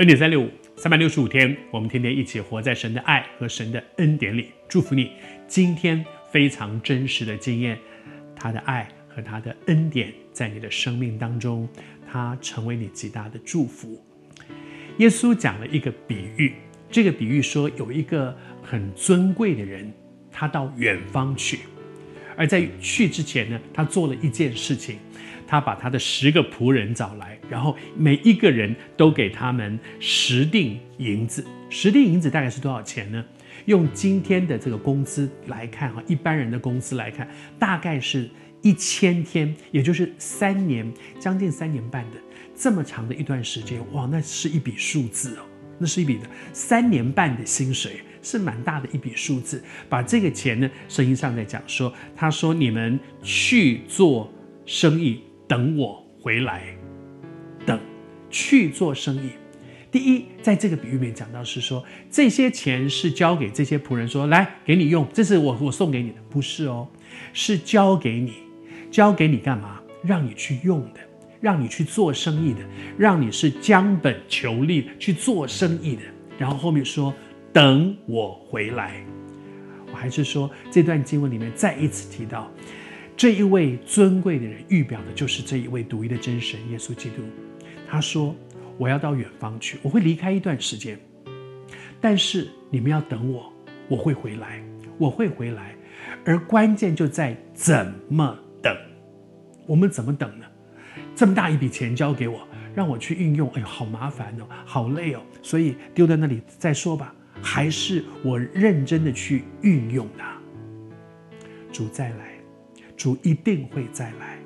恩典三六五，三百六十五天，我们天天一起活在神的爱和神的恩典里。祝福你，今天非常真实的经验他的爱和他的恩典在你的生命当中，他成为你极大的祝福。耶稣讲了一个比喻，这个比喻说有一个很尊贵的人，他到远方去，而在去之前呢，他做了一件事情。他把他的十个仆人找来，然后每一个人都给他们十锭银子。十锭银子大概是多少钱呢？用今天的这个工资来看，哈，一般人的工资来看，大概是一千天，也就是三年，将近三年半的这么长的一段时间。哇，那是一笔数字哦，那是一笔的三年半的薪水，是蛮大的一笔数字。把这个钱呢，圣经上在讲说，他说你们去做生意。等我回来，等去做生意。第一，在这个比喻里面讲到是说，这些钱是交给这些仆人说，来给你用，这是我我送给你的，不是哦，是交给你，交给你干嘛？让你去用的，让你去做生意的，让你是将本求利去做生意的。然后后面说，等我回来。我还是说，这段经文里面再一次提到。这一位尊贵的人，预表的就是这一位独一的真神耶稣基督。他说：“我要到远方去，我会离开一段时间，但是你们要等我，我会回来，我会回来。而关键就在怎么等。我们怎么等呢？这么大一笔钱交给我，让我去运用，哎呦，好麻烦哦，好累哦，所以丢在那里再说吧。还是我认真的去运用它。主再来。”主一定会再来，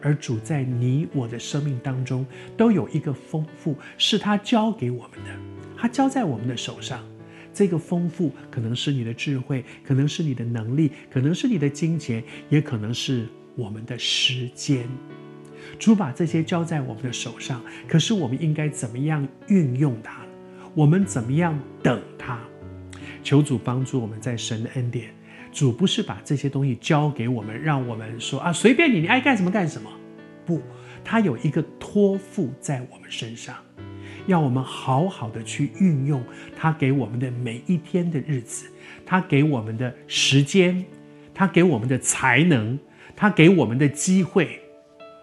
而主在你我的生命当中都有一个丰富，是他教给我们的，他交在我们的手上。这个丰富可能是你的智慧，可能是你的能力，可能是你的金钱，也可能是我们的时间。主把这些交在我们的手上，可是我们应该怎么样运用它？我们怎么样等他？求主帮助我们在神的恩典。主不是把这些东西交给我们，让我们说啊，随便你，你爱干什么干什么。不，他有一个托付在我们身上，要我们好好的去运用他给我们的每一天的日子，他给我们的时间，他给我们的才能，他给我们的机会，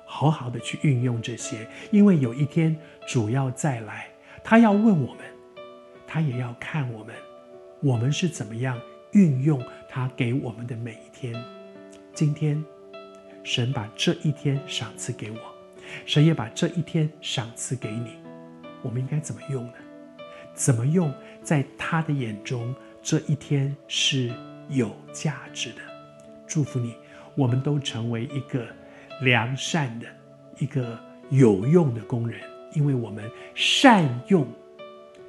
好好的去运用这些，因为有一天主要再来，他要问我们，他也要看我们，我们是怎么样。运用他给我们的每一天，今天，神把这一天赏赐给我，神也把这一天赏赐给你，我们应该怎么用呢？怎么用，在他的眼中，这一天是有价值的。祝福你，我们都成为一个良善的、一个有用的工人，因为我们善用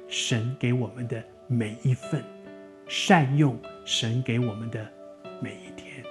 神给我们的每一份。善用神给我们的每一天。